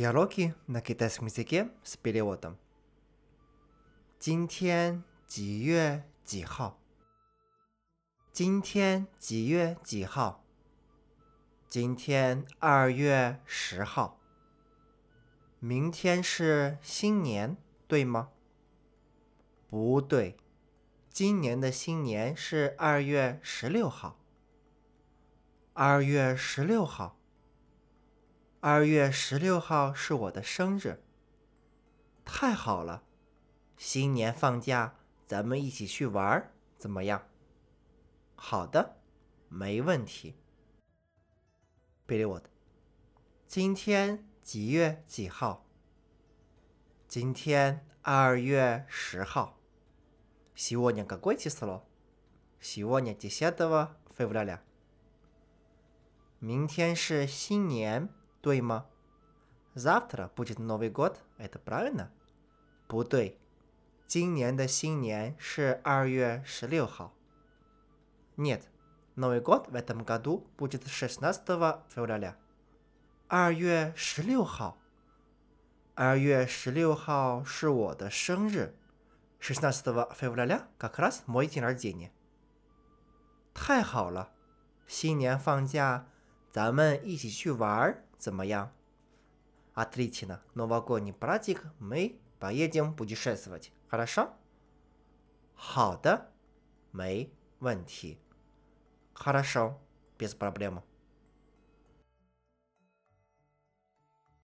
Hello, ki. 拿給大家問一下，是別的我的。今天幾月幾号。今天幾月幾号。今天二月十号。明天是新年，對嗎？不對，今年的新年是二月十六號。二月十六号。二月十六号是我的生日，太好了！新年放假，咱们一起去玩儿，怎么样？好的，没问题。Billy，我的，今天几月几号？今天二月十号。希我你个鬼气死咯！希我你今晓得不？回不了了。明天是新年。对吗? Завтра будет Новый год, это правильно? 不对，今年的新年是二月十六号。Нет, Новый год в этом году будет шестнадцатого февраля. 二月十六号。二月十六号是我的生日。16 февраля как раз мой день рождения. 太好了，新年放假。咱们一起去玩儿怎么样？Отлично. Новогодний праздник мы поедем путешествовать. Хорошо? 好的，没问题。Хорошо, без проблем.